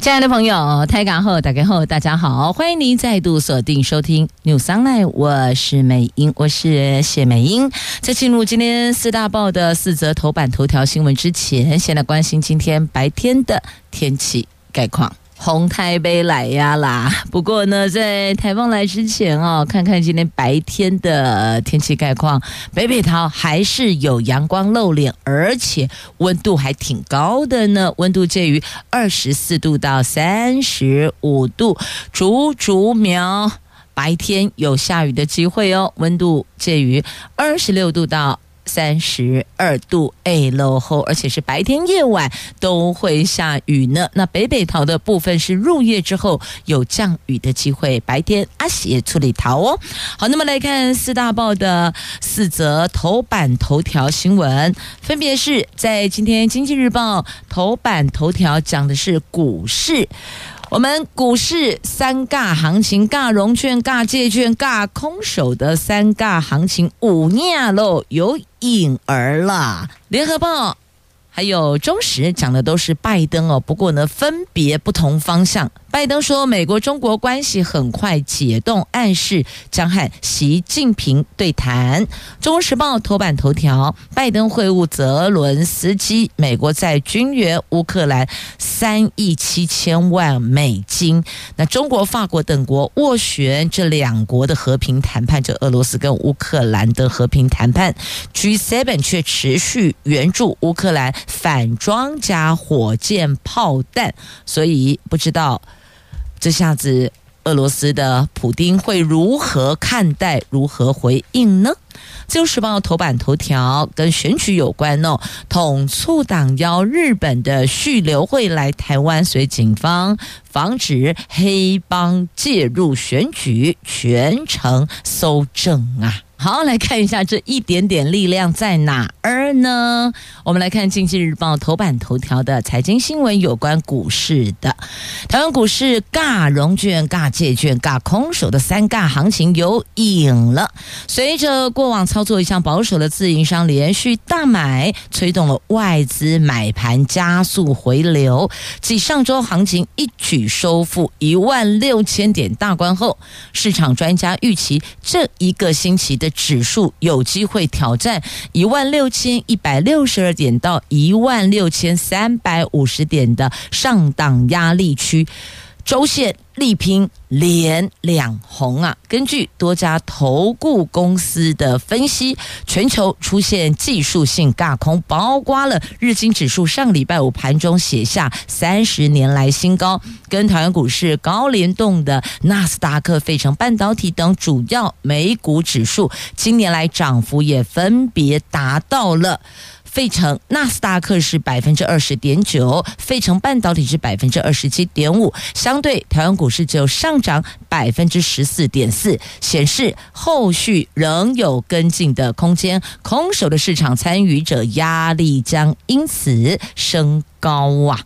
亲爱的朋友，台港后打开后，大家好，欢迎您再度锁定收听 New Sunlight 我是美英，我是谢美英。在进入今天四大报的四则头版头条新闻之前，先来关心今天白天的天气概况。红台北来呀啦！不过呢，在台风来之前哦，看看今天白天的天气概况，北北桃还是有阳光露脸，而且温度还挺高的呢，温度介于二十四度到三十五度，竹竹苗白天有下雨的机会哦，温度介于二十六度到。三十二度，哎，落后，而且是白天夜晚都会下雨呢。那北北桃的部分是入夜之后有降雨的机会，白天阿喜处理桃哦。好，那么来看四大报的四则头版头条新闻，分别是在今天经济日报头版头条讲的是股市。我们股市三尬行情，尬融券、尬借券、尬空手的三尬行情，五年喽，有影儿了。联合报。还有中时讲的都是拜登哦，不过呢，分别不同方向。拜登说，美国中国关系很快解冻，暗示将和习近平对谈。中国时报头版头条：拜登会晤泽伦斯基，美国在军援乌克兰三亿七千万美金。那中国、法国等国斡旋这两国的和平谈判，就俄罗斯跟乌克兰的和平谈判。G7 却持续援助乌克兰。反装甲火箭炮弹，所以不知道这下子俄罗斯的普丁会如何看待、如何回应呢？自由时报头版头条跟选举有关哦，统促党邀日本的续留会来台湾，随警方防止黑帮介入选举，全程搜证啊。好，来看一下这一点点力量在哪儿呢？我们来看《经济日报》头版头条的财经新闻，有关股市的。台湾股市尬融券、尬借券、尬空手的三尬行情有影了。随着过往操作一向保守的自营商连续大买，推动了外资买盘加速回流。继上周行情一举收复一万六千点大关后，市场专家预期这一个星期的。指数有机会挑战一万六千一百六十二点到一万六千三百五十点的上档压力区。周线力拼连两红啊！根据多家投顾公司的分析，全球出现技术性轧空，包括了日经指数上礼拜五盘中写下三十年来新高，跟台湾股市高联动的纳斯达克、费城半导体等主要美股指数，今年来涨幅也分别达到了。费城纳斯达克是百分之二十点九，费城半导体是百分之二十七点五，相对台湾股市只有上涨百分之十四点四，显示后续仍有跟进的空间，空手的市场参与者压力将因此升高啊！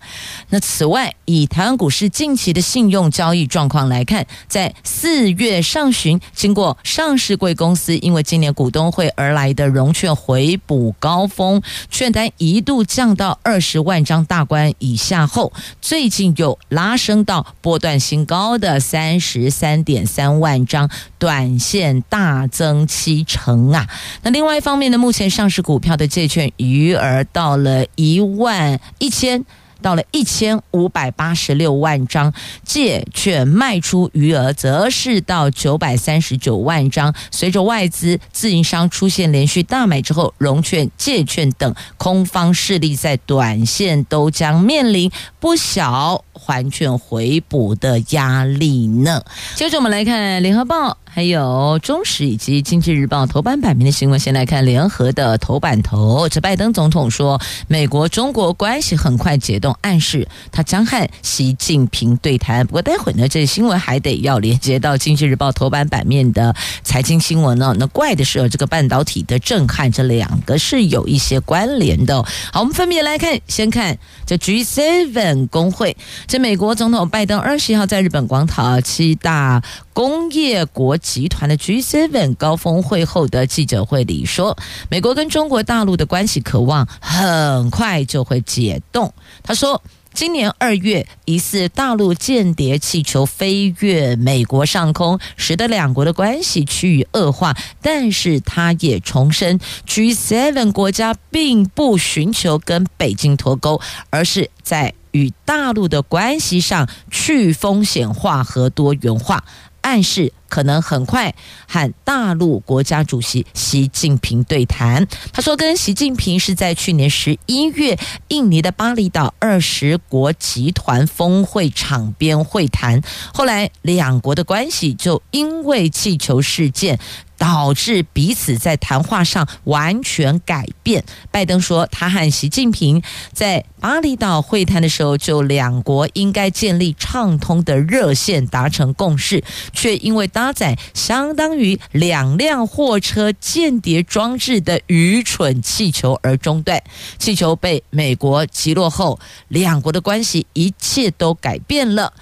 那此外，以台湾股市近期的信用交易状况来看，在四月上旬，经过上市贵公司因为今年股东会而来的融券回补高峰，券单一度降到二十万张大关以下后，最近又拉升到波段新高的三十三点三万张，短线大增七成啊！那另外一方面呢，目前上市股票的借券余额到了一万一千。到了一千五百八十六万张，借券卖出余额则是到九百三十九万张。随着外资自营商出现连续大买之后，融券、借券等空方势力在短线都将面临不小还券回补的压力呢。接着我们来看《联合报》。还有中时以及经济日报头版版面的新闻，先来看联合的头版头。这拜登总统说，美国中国关系很快解冻，暗示他将和习近平对谈。不过待会呢，这新闻还得要连接到经济日报头版版面的财经新闻呢。那怪的是，这个半导体的震撼，这两个是有一些关联的。好，我们分别来看，先看这 G7 工会。这美国总统拜登二十一号在日本广岛七大工业国集团的 G7 高峰会后的记者会里说，美国跟中国大陆的关系渴望很快就会解冻。他说，今年二月疑似大陆间谍气球飞越美国上空，使得两国的关系趋于恶化。但是他也重申，G7 国家并不寻求跟北京脱钩，而是在与大陆的关系上去风险化和多元化。暗示可能很快和大陆国家主席习近平对谈。他说，跟习近平是在去年十一月印尼的巴厘岛二十国集团峰会场边会谈，后来两国的关系就因为气球事件。导致彼此在谈话上完全改变。拜登说，他和习近平在巴厘岛会谈的时候，就两国应该建立畅通的热线达成共识，却因为当搭载相当于两辆货车间谍装置的愚蠢气球而中断。气球被美国击落后，两国的关系一切都改变了。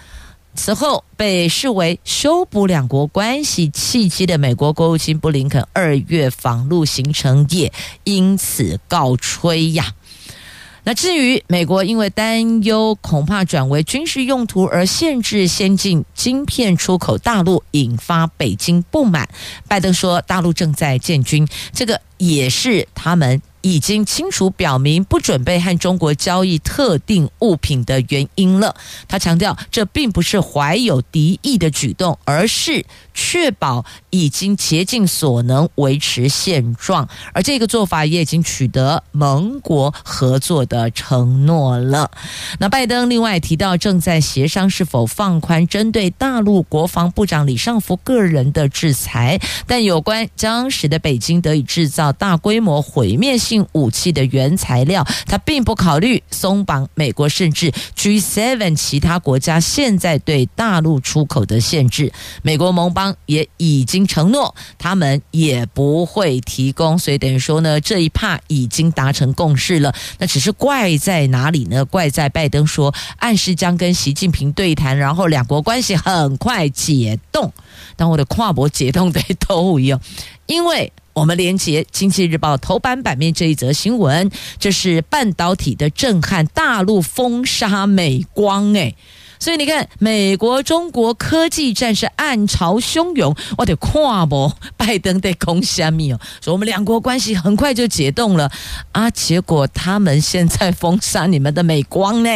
此后被视为修补两国关系契机的美国国务卿布林肯二月访陆行程也因此告吹呀。那至于美国因为担忧恐怕转为军事用途而限制先进晶片出口大陆，引发北京不满，拜登说大陆正在建军，这个也是他们。已经清楚表明不准备和中国交易特定物品的原因了。他强调，这并不是怀有敌意的举动，而是确保已经竭尽所能维持现状。而这个做法也已经取得盟国合作的承诺了。那拜登另外提到，正在协商是否放宽针对大陆国防部长李尚福个人的制裁，但有关将使得北京得以制造大规模毁灭性。武器的原材料，他并不考虑松绑美国甚至 G7 其他国家现在对大陆出口的限制。美国盟邦也已经承诺，他们也不会提供。所以等于说呢，这一趴已经达成共识了。那只是怪在哪里呢？怪在拜登说暗示将跟习近平对谈，然后两国关系很快解冻。但我的跨国解冻得都一样，因为。我们连接《经济日报》头版版面这一则新闻，这是半导体的震撼，大陆封杀美光，诶。所以你看，美国中国科技战是暗潮汹涌，我得跨不，拜登得攻虾米哦，说我们两国关系很快就解冻了啊，结果他们现在封杀你们的美光呢？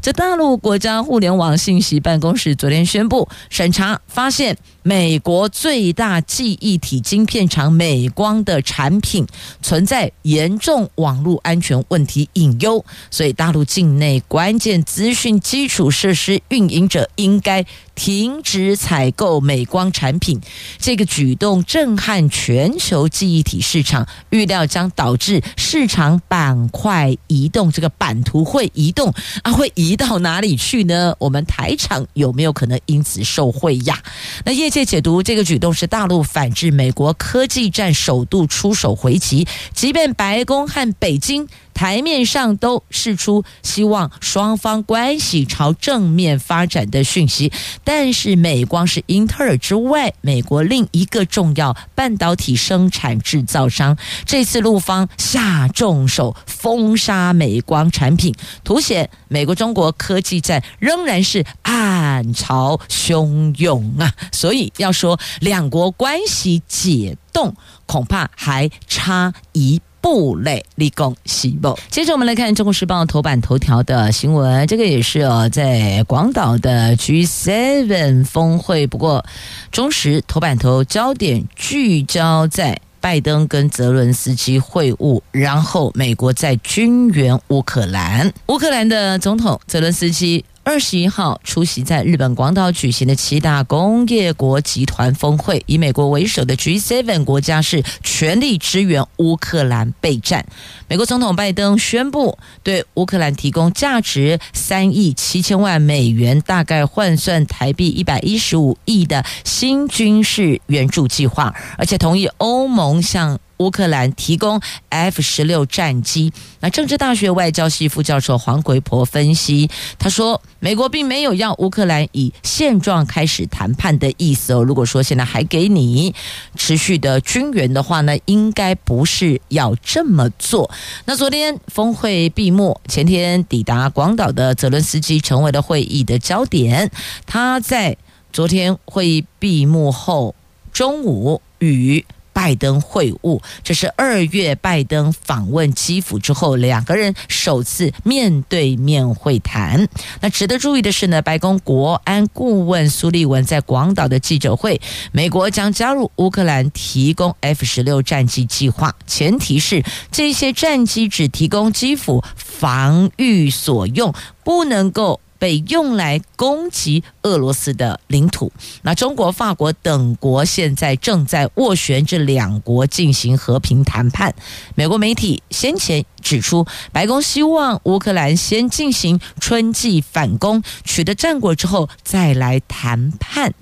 这大陆国家互联网信息办公室昨天宣布审查发现。美国最大记忆体晶片厂美光的产品存在严重网络安全问题隐忧，所以大陆境内关键资讯基础设施运营者应该停止采购美光产品。这个举动震撼全球记忆体市场，预料将导致市场板块移动。这个版图会移动啊，会移到哪里去呢？我们台厂有没有可能因此受惠呀？那业界。解读这个举动是大陆反制美国科技战首度出手回击，即便白宫和北京。台面上都释出希望双方关系朝正面发展的讯息，但是美光是英特尔之外美国另一个重要半导体生产制造商。这次陆方下重手封杀美光产品，凸显美国中国科技战仍然是暗潮汹涌啊！所以要说两国关系解冻，恐怕还差一。布雷立功西部。接着我们来看《中国时报》头版头条的新闻，这个也是哦，在广岛的 G7 峰会。不过，中时头版头焦点聚焦在拜登跟泽伦斯基会晤，然后美国在军援乌克兰。乌克兰的总统泽伦斯基。二十一号出席在日本广岛举行的七大工业国集团峰会，以美国为首的 G7 国家是全力支援乌克兰备战。美国总统拜登宣布对乌克兰提供价值三亿七千万美元，大概换算台币一百一十五亿的新军事援助计划，而且同意欧盟向乌克兰提供 F 十六战机。那政治大学外交系副教授黄奎婆分析，他说，美国并没有要乌克兰以现状开始谈判的意思哦。如果说现在还给你持续的军援的话呢，应该不是要这么做。那昨天峰会闭幕，前天抵达广岛的泽伦斯基成为了会议的焦点。他在昨天会议闭幕后中午与拜登会晤，这是二月拜登访问基辅之后，两个人首次面对面会谈。那值得注意的是呢，白宫国安顾问苏利文在广岛的记者会，美国将加入乌克兰提供 F 十六战机计划，前提是这些战机只提供基辅防御所用，不能够。被用来攻击俄罗斯的领土。那中国、法国等国现在正在斡旋这两国进行和平谈判。美国媒体先前指出，白宫希望乌克兰先进行春季反攻，取得战果之后再来谈判。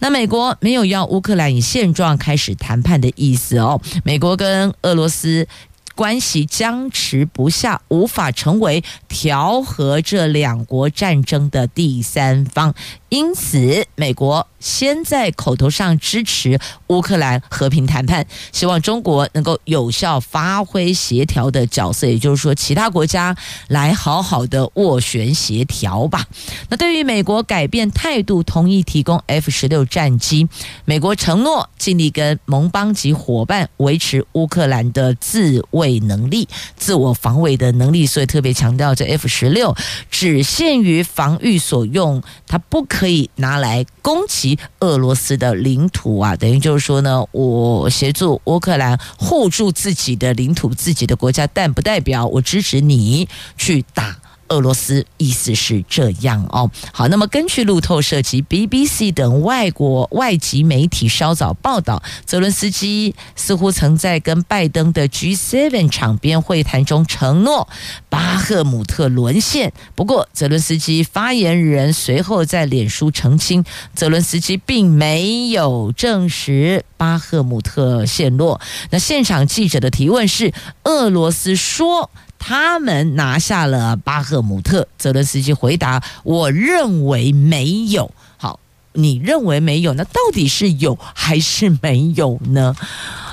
那美国没有要乌克兰以现状开始谈判的意思哦。美国跟俄罗斯。关系僵持不下，无法成为调和这两国战争的第三方。因此，美国先在口头上支持乌克兰和平谈判，希望中国能够有效发挥协调的角色，也就是说，其他国家来好好的斡旋协调吧。那对于美国改变态度，同意提供 F 十六战机，美国承诺尽力跟盟邦及伙伴维持乌克兰的自卫能力、自我防卫的能力，所以特别强调这 F 十六只限于防御所用，它不可。可以拿来攻击俄罗斯的领土啊，等于就是说呢，我协助乌克兰护住自己的领土、自己的国家，但不代表我支持你去打。俄罗斯意思是这样哦。好，那么根据路透社及 BBC 等外国外籍媒体稍早报道，泽伦斯基似乎曾在跟拜登的 G7 场边会谈中承诺巴赫姆特沦陷。不过，泽伦斯基发言人随后在脸书澄清，泽伦斯基并没有证实巴赫姆特陷落。那现场记者的提问是：俄罗斯说。他们拿下了巴赫姆特，泽伦斯基回答：“我认为没有。”好，你认为没有？那到底是有还是没有呢？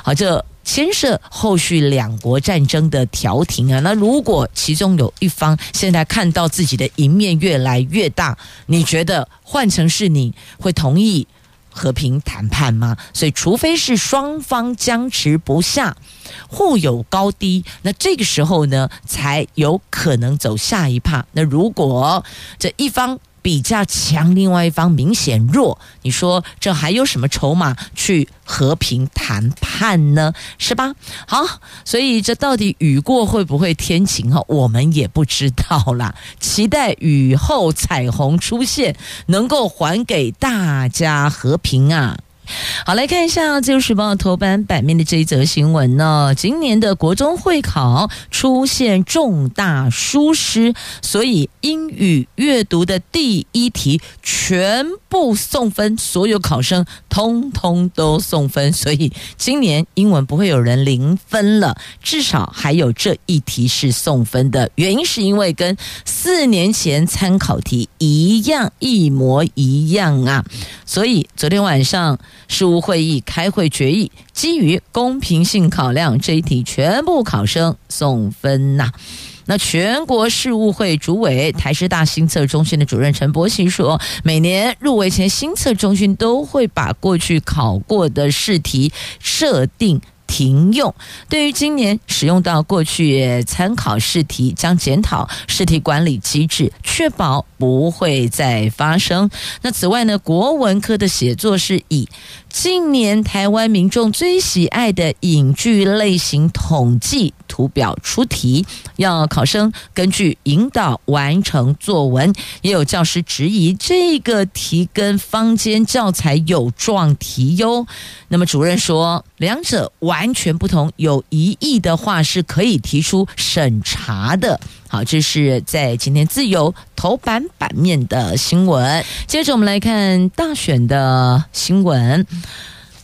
好，这牵涉后续两国战争的调停啊。那如果其中有一方现在看到自己的赢面越来越大，你觉得换成是你会同意和平谈判吗？所以，除非是双方僵持不下。互有高低，那这个时候呢，才有可能走下一趴。那如果这一方比较强，另外一方明显弱，你说这还有什么筹码去和平谈判呢？是吧？好，所以这到底雨过会不会天晴哈？我们也不知道啦。期待雨后彩虹出现，能够还给大家和平啊！好，来看一下《自由时报》头版版面的这一则新闻呢。今年的国中会考出现重大疏失，所以英语阅读的第一题全部送分，所有考生通通都送分，所以今年英文不会有人零分了，至少还有这一题是送分的。原因是因为跟四年前参考题一样，一模一样啊，所以昨天晚上。事务会议开会决议，基于公平性考量，这一题全部考生送分呐。那全国事务会主委台师大新测中心的主任陈柏希说，每年入围前，新测中心都会把过去考过的试题设定停用。对于今年使用到过去参考试题，将检讨试题管理机制，确保不会再发生。那此外呢，国文科的写作是以近年台湾民众最喜爱的影剧类型统计图表出题，要考生根据引导完成作文。也有教师质疑这个题跟坊间教材有撞题哟。那么主任说，两者完全不同，有疑义的话是可以提出审查的。好，这是在今天自由头版版面的新闻。接着我们来看大选的新闻。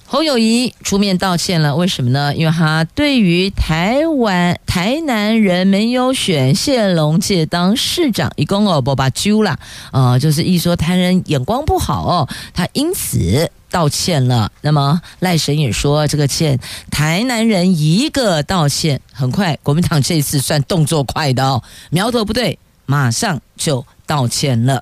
侯友谊出面道歉了，为什么呢？因为他对于台湾台南人没有选谢龙介当市长，一共哦不把揪了，呃，就是一说台人眼光不好哦，他因此道歉了。那么赖神也说这个歉，台南人一个道歉，很快国民党这次算动作快的哦，苗头不对，马上就道歉了。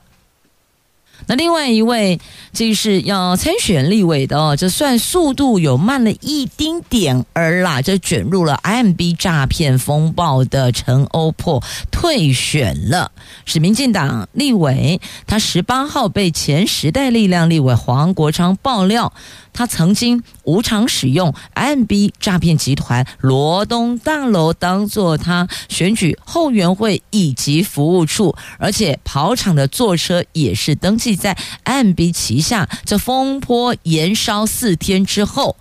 那另外一位，这是要参选立委的哦，这算速度有慢了一丁点儿啦，这卷入了 M B 诈骗风暴的陈欧珀退选了，是民进党立委，他十八号被前时代力量立委黄国昌爆料。他曾经无偿使用 M B 诈骗集团罗东大楼当做他选举后援会以及服务处，而且跑场的坐车也是登记在 IMB 旗下。这风波延烧四天之后，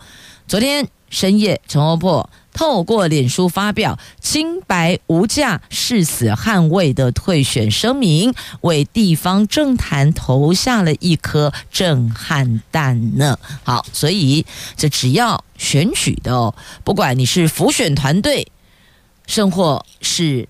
昨天深夜，陈欧珀。透过脸书发表清白无价、誓死捍卫的退选声明，为地方政坛投下了一颗震撼弹呢。好，所以这只要选举的哦，不管你是辅选团队，甚或是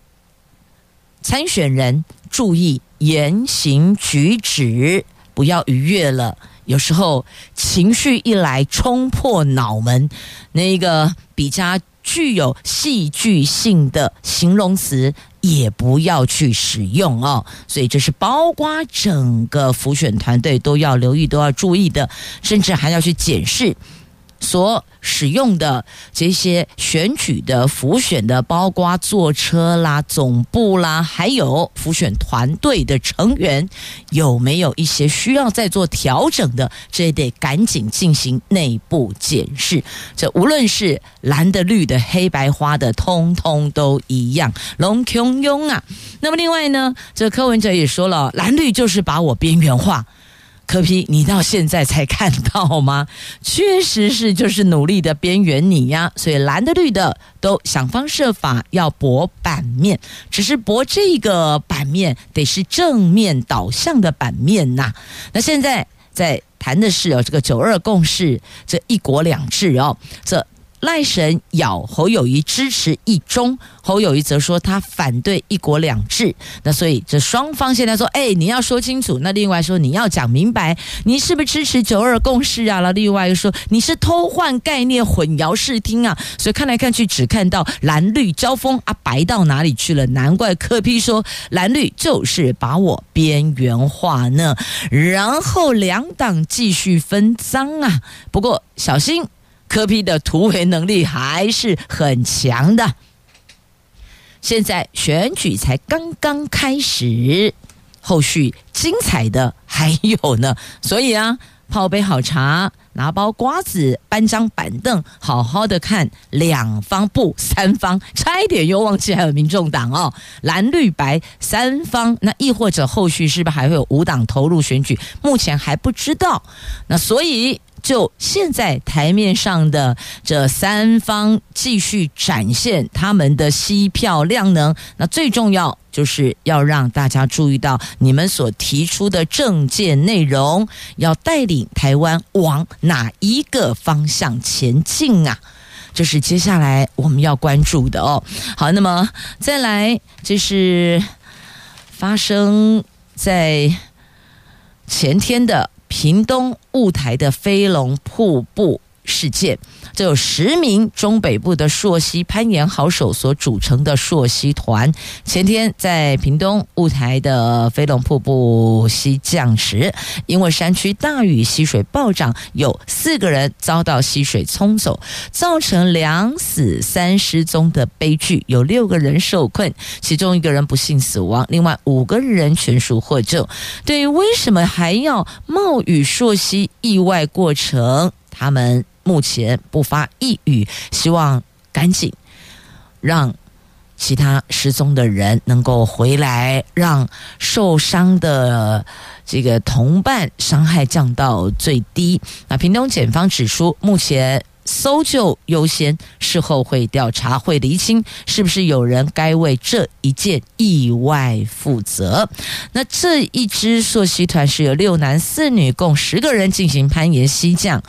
参选人，注意言行举止，不要逾越了。有时候情绪一来，冲破脑门，那个比较。具有戏剧性的形容词也不要去使用哦，所以这是包括整个浮选团队都要留意、都要注意的，甚至还要去检视所使用的这些选举的浮选的，包括坐车啦、总部啦，还有浮选团队的成员，有没有一些需要再做调整的？这也得赶紧进行内部检视。这无论是蓝的、绿的、黑白花的，通通都一样，龙穷庸啊。那么另外呢，这柯文哲也说了，蓝绿就是把我边缘化。柯批你到现在才看到吗？确实是，就是努力的边缘你呀。所以蓝的绿的都想方设法要博版面，只是博这个版面得是正面导向的版面呐。那现在在谈的是哦，这个九二共识，这一国两制哦，这。赖神咬侯友谊支持一中，侯友谊则说他反对一国两制。那所以这双方现在说，哎，你要说清楚。那另外说你要讲明白，你是不是支持九二共识啊？那另外又说你是偷换概念、混淆视听啊。所以看来看去只看到蓝绿交锋啊，白到哪里去了？难怪柯批说蓝绿就是把我边缘化呢。然后两党继续分赃啊。不过小心。科比的突围能力还是很强的。现在选举才刚刚开始，后续精彩的还有呢。所以啊，泡杯好茶，拿包瓜子，搬张板凳，好好的看两方不三方，差一点又忘记还有民众党哦，蓝绿白三方。那亦或者后续是不是还会有五党投入选举？目前还不知道。那所以。就现在台面上的这三方继续展现他们的吸票量能，那最重要就是要让大家注意到你们所提出的政见内容，要带领台湾往哪一个方向前进啊？这是接下来我们要关注的哦。好，那么再来就是发生在前天的。屏东雾台的飞龙瀑布事件。这有十名中北部的溯溪攀岩好手所组成的溯溪团，前天在屏东雾台的飞龙瀑布溪降时，因为山区大雨，溪水暴涨，有四个人遭到溪水冲走，造成两死三失踪的悲剧，有六个人受困，其中一个人不幸死亡，另外五个人全数获救。对于为什么还要冒雨溯溪，意外过程，他们。目前不发一语，希望赶紧让其他失踪的人能够回来，让受伤的这个同伴伤害降到最低。那屏东检方指出，目前。搜救优先，事后会调查，会厘清是不是有人该为这一件意外负责。那这一支溯溪团是由六男四女共十个人进行攀岩溪降，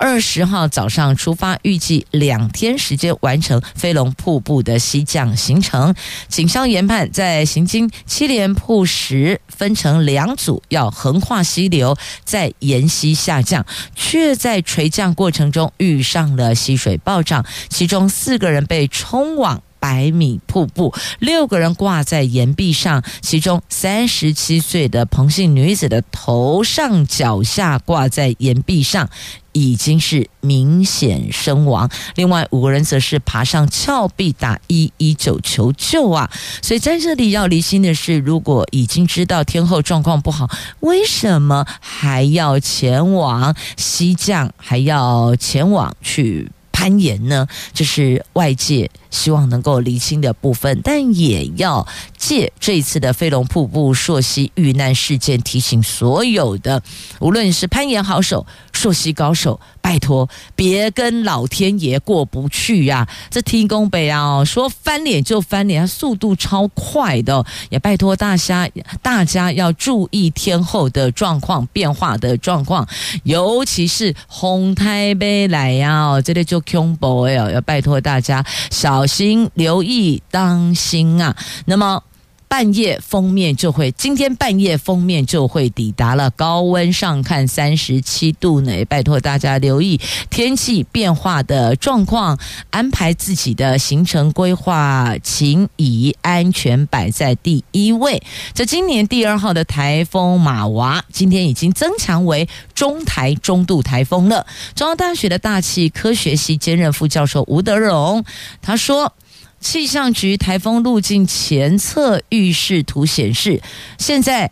二十号早上出发，预计两天时间完成飞龙瀑布的西降行程。警方研判，在行经七连瀑时，分成两组要横跨溪流，在沿溪下降，却在垂降过程中遇上了溪水暴涨，其中四个人被冲往百米瀑布，六个人挂在岩壁上，其中三十七岁的彭姓女子的头上脚下挂在岩壁上。已经是明显身亡，另外五个人则是爬上峭壁打一一九求救啊！所以在这里要厘清的是，如果已经知道天后状况不好，为什么还要前往西降，还要前往去攀岩呢？这是外界。希望能够厘清的部分，但也要借这一次的飞龙瀑布溯溪遇难事件，提醒所有的，无论是攀岩好手、溯溪高手，拜托别跟老天爷过不去呀、这天公伯啊，说翻脸就翻脸，速度超快的，也拜托大家，大家要注意天后的状况、变化的状况，尤其是红台北来呀，这里就恐怖哎，要拜托大家小。小心留意，当心啊！那么。半夜封面就会，今天半夜封面就会抵达了，高温上看三十七度呢。拜托大家留意天气变化的状况，安排自己的行程规划，请以安全摆在第一位。这今年第二号的台风马娃，今天已经增强为中台中度台风了。中央大学的大气科学系兼任副教授吴德荣他说。气象局台风路径前测预示图显示，现在。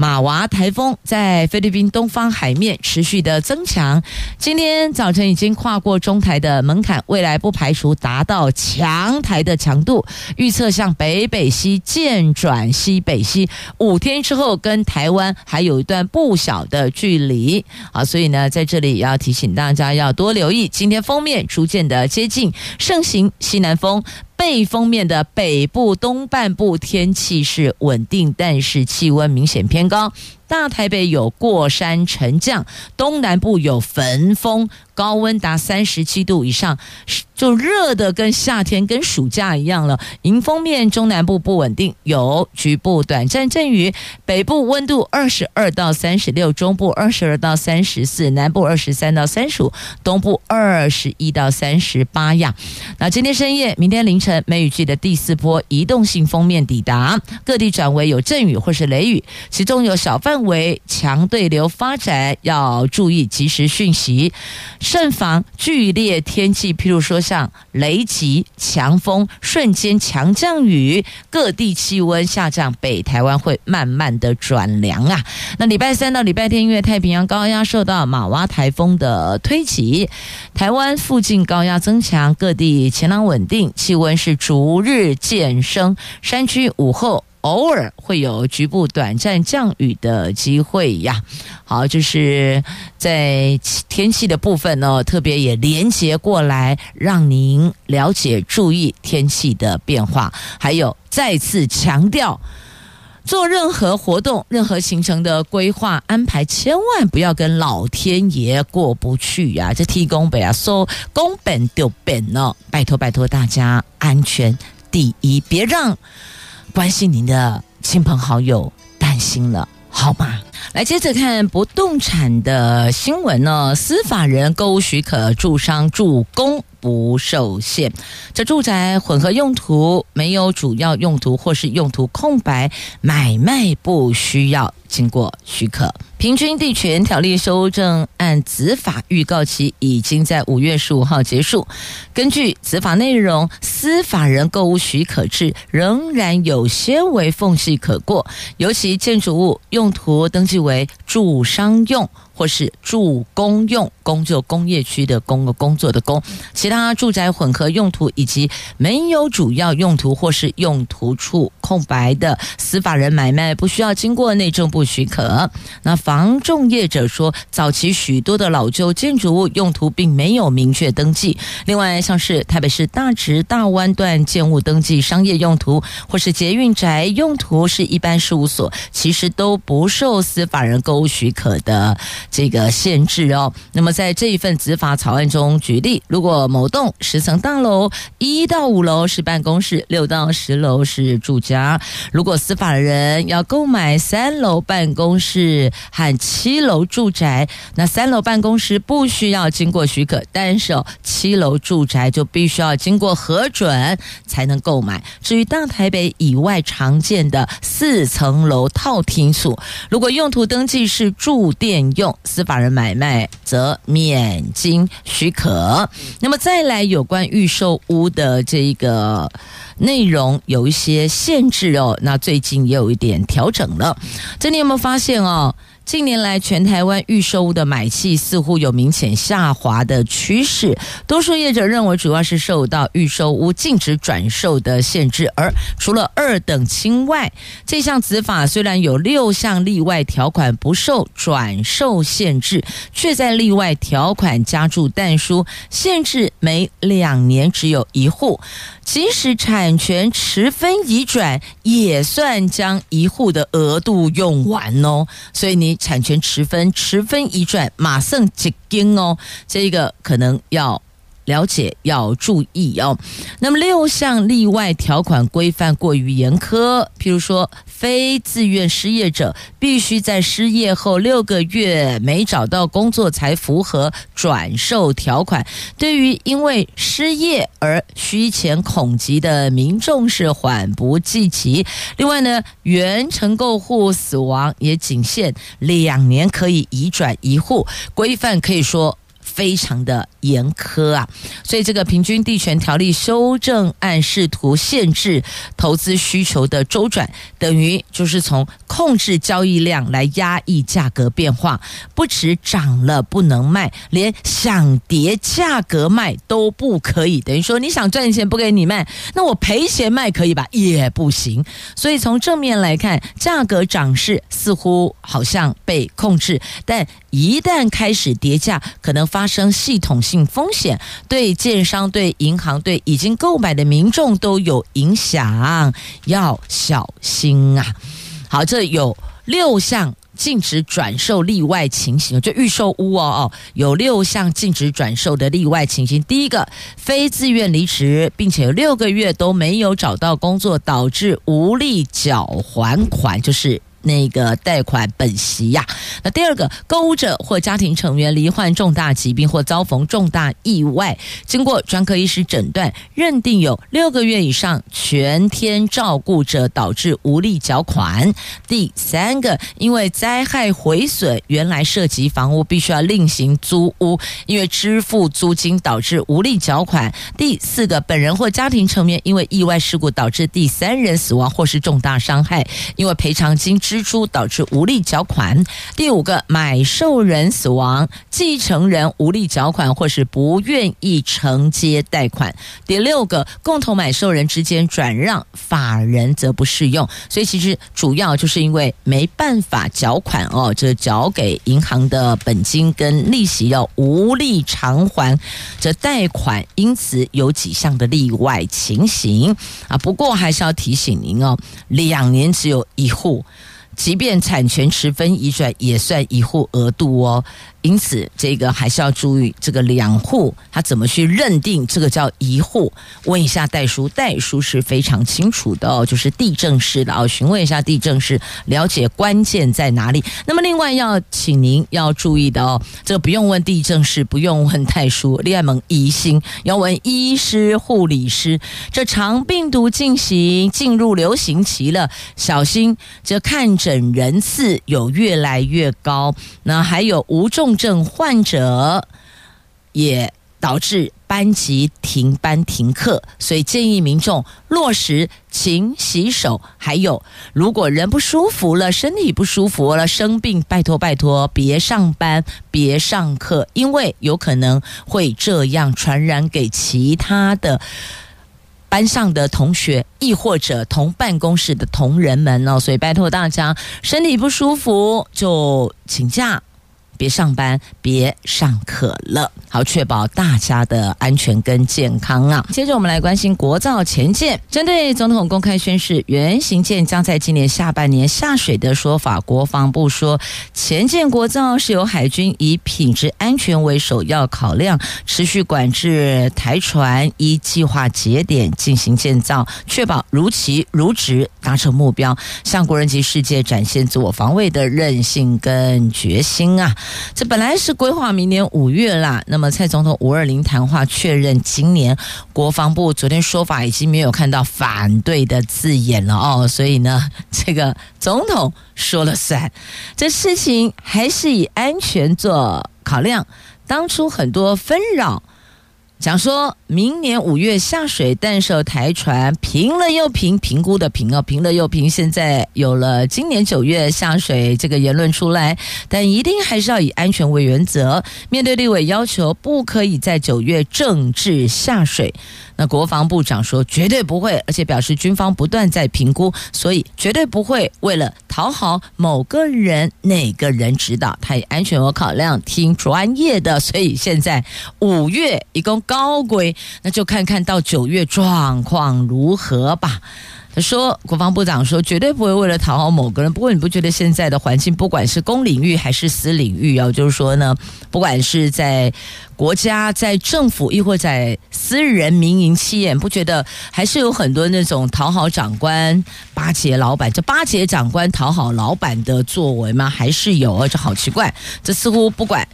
马娃台风在菲律宾东方海面持续的增强，今天早晨已经跨过中台的门槛，未来不排除达到强台的强度。预测向北北西渐转西北西，五天之后跟台湾还有一段不小的距离啊！所以呢，在这里也要提醒大家要多留意，今天锋面逐渐的接近，盛行西南风。背风面的北部东半部天气是稳定，但是气温明显偏高。大台北有过山沉降，东南部有焚风，高温达三十七度以上，就热的跟夏天跟暑假一样了。迎风面中南部不稳定，有局部短暂阵雨。北部温度二十二到三十六，中部二十二到三十四，南部二十三到三十五，东部二十一到三十八呀。那今天深夜、明天凌晨，梅雨季的第四波移动性锋面抵达，各地转为有阵雨或是雷雨，其中有小范。为强对流发展，要注意及时讯息，慎防剧烈天气，譬如说像雷击、强风、瞬间强降雨，各地气温下降，北台湾会慢慢的转凉啊。那礼拜三到礼拜天，因为太平洋高压受到玛娃台风的推挤，台湾附近高压增强，各地晴朗稳定，气温是逐日渐升，山区午后。偶尔会有局部短暂降雨的机会呀。好，就是在天气的部分呢，特别也连接过来，让您了解、注意天气的变化。还有，再次强调，做任何活动、任何行程的规划安排，千万不要跟老天爷过不去呀。这天公伯啊，说公本就本了，拜托拜托大家，安全第一，别让。关心您的亲朋好友担心了，好吗？来接着看不动产的新闻呢，司法人购屋许可，住商住工不受限。这住宅混合用途没有主要用途或是用途空白，买卖不需要经过许可。平均地权条例修正案子法预告期已经在五月十五号结束。根据子法内容，司法人购物许可制仍然有些微缝隙可过，尤其建筑物用途登记为住商用。或是住工用，工就工业区的工，工作的工，其他住宅混合用途以及没有主要用途或是用途处空白的私法人买卖，不需要经过内政部许可。那房仲业者说，早期许多的老旧建筑物用途并没有明确登记。另外，像是台北市大直大弯段建物登记商业用途或是捷运宅用途是一般事务所，其实都不受私法人购屋许可的。这个限制哦，那么在这一份执法草案中举例，如果某栋十层大楼一到五楼是办公室，六到十楼是住家，如果司法人要购买三楼办公室和七楼住宅，那三楼办公室不需要经过许可，但是哦，七楼住宅就必须要经过核准才能购买。至于大台北以外常见的四层楼套厅处，如果用途登记是住店用。司法人买卖则免经许可。那么再来有关预售屋的这一个内容有一些限制哦，那最近也有一点调整了。这你有没有发现哦？近年来，全台湾预售屋的买气似乎有明显下滑的趋势。多数业者认为，主要是受到预售屋禁止转售的限制。而除了二等亲外，这项子法虽然有六项例外条款不受转售限制，却在例外条款加注但书，限制每两年只有一户。即使产权持分移转，也算将一户的额度用完哦。所以你产权持分、持分移转，马上结清哦。这个可能要。了解要注意哦。那么六项例外条款规范过于严苛，譬如说，非自愿失业者必须在失业后六个月没找到工作才符合转售条款。对于因为失业而需钱恐急的民众是缓不计其。另外呢，原承购户死亡也仅限两年可以移转一户，规范可以说。非常的严苛啊，所以这个平均地权条例修正案试图限制投资需求的周转，等于就是从控制交易量来压抑价格变化，不止涨了不能卖，连想跌价格卖都不可以。等于说你想赚钱不给你卖，那我赔钱卖可以吧？也不行。所以从正面来看，价格涨势似乎好像被控制，但一旦开始跌价，可能发生系统性风险，对建商、对银行、对已经购买的民众都有影响，要小心啊！好，这有六项禁止转售例外情形，就预售屋哦哦，有六项禁止转售的例外情形。第一个，非自愿离职，并且有六个月都没有找到工作，导致无力缴还款，就是。那个贷款本息呀，那第二个，购物者或家庭成员罹患重大疾病或遭逢重大意外，经过专科医师诊断，认定有六个月以上全天照顾者导致无力缴款。第三个，因为灾害毁损原来涉及房屋，必须要另行租屋，因为支付租金导致无力缴款。第四个，本人或家庭成员因为意外事故导致第三人死亡或是重大伤害，因为赔偿金。支出导致无力缴款。第五个，买受人死亡，继承人无力缴款或是不愿意承接贷款。第六个，共同买受人之间转让，法人则不适用。所以其实主要就是因为没办法缴款哦，这缴给银行的本金跟利息要无力偿还，这贷款因此有几项的例外情形啊。不过还是要提醒您哦，两年只有一户。即便产权持分移转，也算一户额度哦。因此，这个还是要注意这个两户他怎么去认定这个叫一户。问一下代书，代书是非常清楚的哦，就是地政士的哦，询问一下地政士，了解关键在哪里。那么，另外要请您要注意的哦，这个不用问地政士，不用问代书，另外问医心，要问医师、护理师。这肠病毒进行进入流行期了，小心这看诊人次有越来越高。那还有无。重症患者也导致班级停班停课，所以建议民众落实勤洗手。还有，如果人不舒服了，身体不舒服了，生病，拜托拜托，别上班，别上课，因为有可能会这样传染给其他的班上的同学，亦或者同办公室的同仁们哦。所以拜托大家，身体不舒服就请假。别上班，别上课了，好，确保大家的安全跟健康啊。接着我们来关心国造前舰，针对总统公开宣示原型舰将在今年下半年下水的说法，国防部说，前舰国造是由海军以品质安全为首要考量，持续管制台船，依计划节点进行建造，确保如期如职达成目标，向国人及世界展现自我防卫的韧性跟决心啊。这本来是规划明年五月啦，那么蔡总统五二零谈话确认今年，国防部昨天说法已经没有看到反对的字眼了哦，所以呢，这个总统说了算，这事情还是以安全做考量，当初很多纷扰。讲说明年五月下水诞生台船，评了又评，评估的评哦，评了又评。现在有了今年九月下水这个言论出来，但一定还是要以安全为原则。面对立委要求，不可以在九月正式下水。那国防部长说绝对不会，而且表示军方不断在评估，所以绝对不会为了讨好某个人、哪个人指导，他以安全为考量，听专业的。所以现在五月一共高规，那就看看到九月状况如何吧。他说：“国防部长说，绝对不会为了讨好某个人。不过，你不觉得现在的环境，不管是公领域还是私领域啊，就是说呢，不管是在国家、在政府，亦或在私人民营企业，不觉得还是有很多那种讨好长官、巴结老板，这巴结长官、讨好老板的作为吗？还是有？这好奇怪。这似乎不管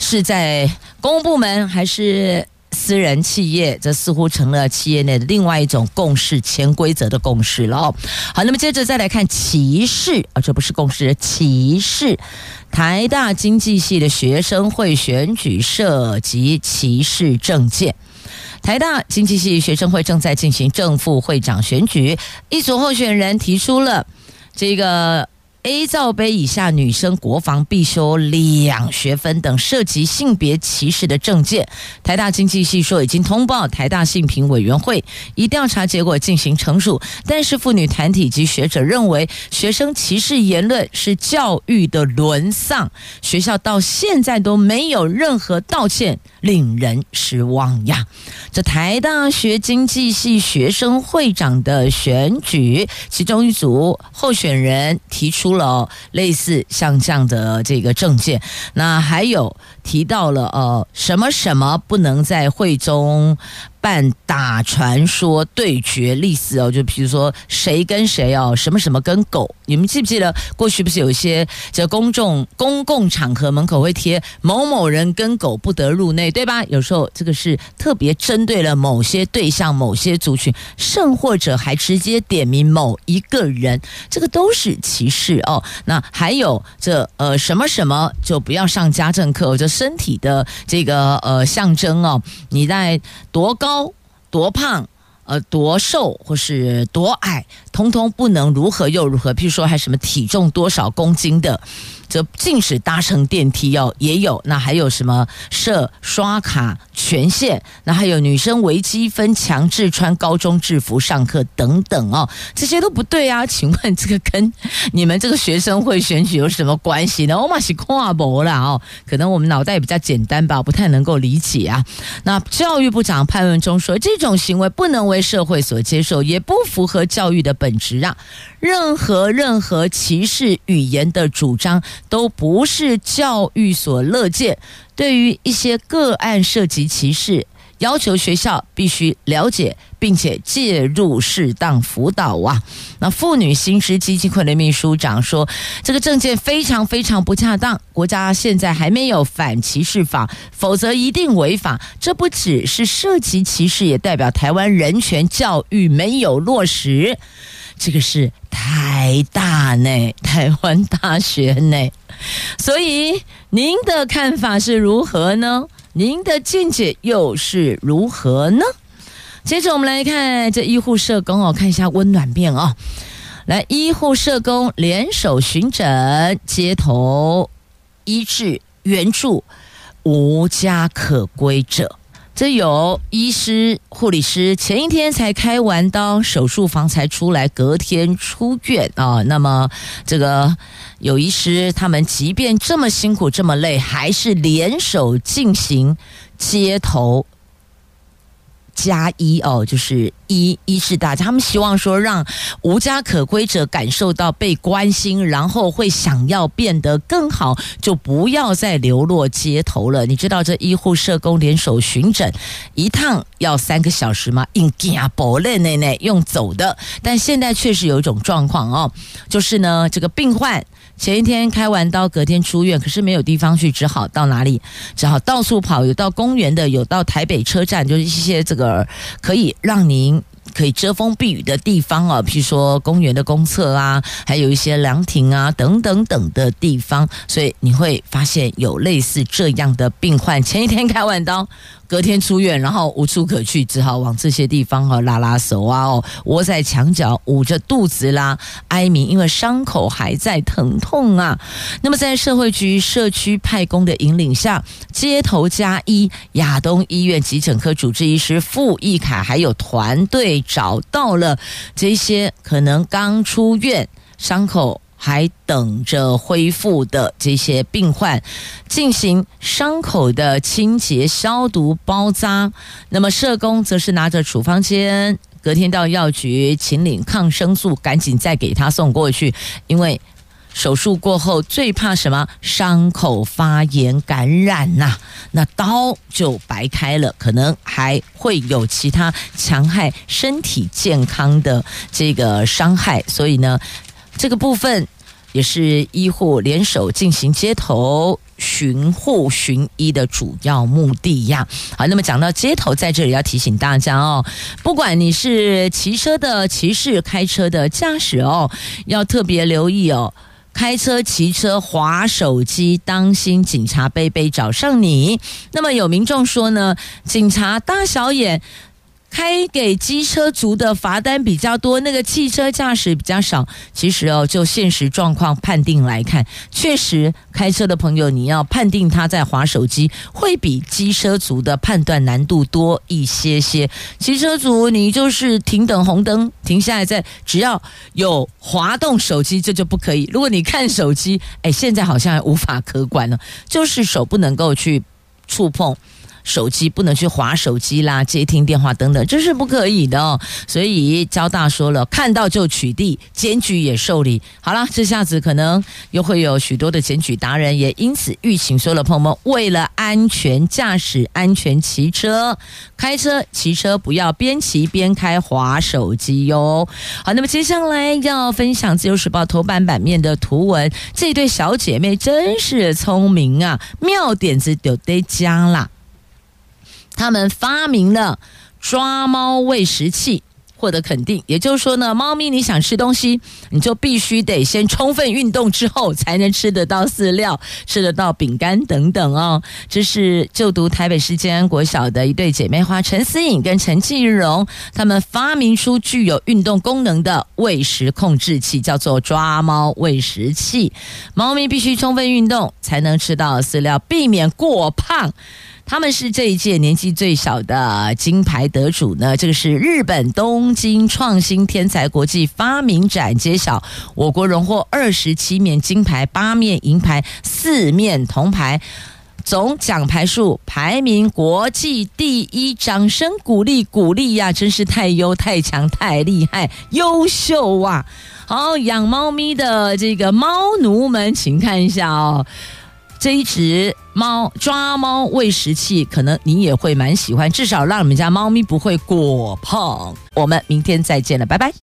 是在公务部门还是。”私人企业，这似乎成了企业内另外一种共识、潜规则的共识了哦。好，那么接着再来看歧视啊，这不是共识，歧视。台大经济系的学生会选举涉及歧视政见。台大经济系学生会正在进行正副会长选举，一组候选人提出了这个。A 罩杯以下女生国防必修两学分等涉及性别歧视的政见，台大经济系说已经通报台大性平委员会，以调查结果进行惩处。但是妇女团体及学者认为，学生歧视言论是教育的沦丧，学校到现在都没有任何道歉，令人失望呀。这台大学经济系学生会长的选举，其中一组候选人提出。了类似像这样的这个政见，那还有提到了呃什么什么不能在会中。办打传说对决历史哦，就比如说谁跟谁哦，什么什么跟狗，你们记不记得过去不是有一些这公众公共场合门口会贴某某人跟狗不得入内，对吧？有时候这个是特别针对了某些对象、某些族群，甚或者还直接点名某一个人，这个都是歧视哦。那还有这呃什么什么就不要上家政课，这身体的这个呃象征哦，你在多高？多胖，呃，多瘦或是多矮，通通不能如何又如何。譬如说，还什么体重多少公斤的，则禁止搭乘电梯哦，也有。那还有什么设刷卡权限？那还有女生微积分强制穿高中制服上课等等哦，这些都不对啊！请问这个跟你们这个学生会选举有什么关系呢？我嘛是跨博啦哦，可能我们脑袋也比较简单吧，不太能够理解啊。那教育部长潘文忠说，这种行为不能为社会所接受，也不符合教育的本质啊。任何任何歧视语言的主张都不是教育所乐见。对于一些个案涉及歧视，要求学校必须了解并且介入适当辅导啊。那妇女新知基金会的秘书长说，这个证件非常非常不恰当。国家现在还没有反歧视法，否则一定违法。这不只是涉及歧视，也代表台湾人权教育没有落实。这个是台大呢，台湾大学呢，所以您的看法是如何呢？您的见解又是如何呢？接着我们来看这医护社工哦，看一下温暖面哦。来，医护社工联手巡诊，街头医治援助无家可归者。这有医师、护理师前一天才开完刀，手术房才出来，隔天出院啊。那么，这个有医师，他们即便这么辛苦、这么累，还是联手进行接头。加一哦，就是一一是大家，他们希望说让无家可归者感受到被关心，然后会想要变得更好，就不要再流落街头了。你知道这医护社工联手巡诊一趟要三个小时吗？用走不累呢呢，用走的。但现在确实有一种状况哦，就是呢，这个病患。前一天开完刀，隔天出院，可是没有地方去，只好到哪里？只好到处跑，有到公园的，有到台北车站，就是一些这个可以让您。可以遮风避雨的地方啊，譬如说公园的公厕啊，还有一些凉亭啊，等等等的地方，所以你会发现有类似这样的病患，前一天开完刀，隔天出院，然后无处可去，只好往这些地方啊拉拉手啊哦，窝在墙角捂着肚子啦，哀鸣，因为伤口还在疼痛啊。那么在社会局社区派工的引领下，街头加医亚东医院急诊科主治医师傅义凯还有团队。找到了这些可能刚出院、伤口还等着恢复的这些病患，进行伤口的清洁、消毒、包扎。那么社工则是拿着处方间，隔天到药局请领抗生素，赶紧再给他送过去，因为。手术过后最怕什么？伤口发炎感染呐、那刀就白开了，可能还会有其他戕害身体健康的这个伤害。所以呢，这个部分也是医护联手进行街头巡护巡医的主要目的呀。好，那么讲到街头，在这里要提醒大家哦，不管你是骑车的骑士、开车的驾驶哦，要特别留意哦。开车、骑车、划手机，当心警察背背找上你。那么有民众说呢，警察大小眼。开给机车族的罚单比较多，那个汽车驾驶比较少。其实哦，就现实状况判定来看，确实开车的朋友，你要判定他在滑手机，会比机车族的判断难度多一些些。机车族你就是停等红灯，停下来再只要有滑动手机，这就不可以。如果你看手机，哎，现在好像还无法可管了，就是手不能够去触碰。手机不能去滑手机啦，接听电话等等，这是不可以的哦。所以交大说了，看到就取缔，检举也受理。好了，这下子可能又会有许多的检举达人，也因此预请所有的朋友们，为了安全驾驶、安全骑车、开车、骑车，不要边骑边开滑手机哟。好，那么接下来要分享《自由时报》头版版面的图文，这对小姐妹真是聪明啊，妙点子就得加啦。他们发明了抓猫喂食器，获得肯定。也就是说呢，猫咪你想吃东西，你就必须得先充分运动之后，才能吃得到饲料、吃得到饼干等等哦。这是就读台北市建安国小的一对姐妹花陈思颖跟陈继荣，他们发明出具有运动功能的喂食控制器，叫做抓猫喂食器。猫咪必须充分运动才能吃到饲料，避免过胖。他们是这一届年纪最小的金牌得主呢。这个是日本东京创新天才国际发明展揭晓，我国荣获二十七面金牌、八面银牌、四面铜牌，总奖牌数排名国际第一，掌声鼓励鼓励呀！真是太优太强太厉害，优秀啊！好，养猫咪的这个猫奴们，请看一下哦。这一只猫抓猫喂食器，可能你也会蛮喜欢，至少让你们家猫咪不会过胖。我们明天再见了，拜拜。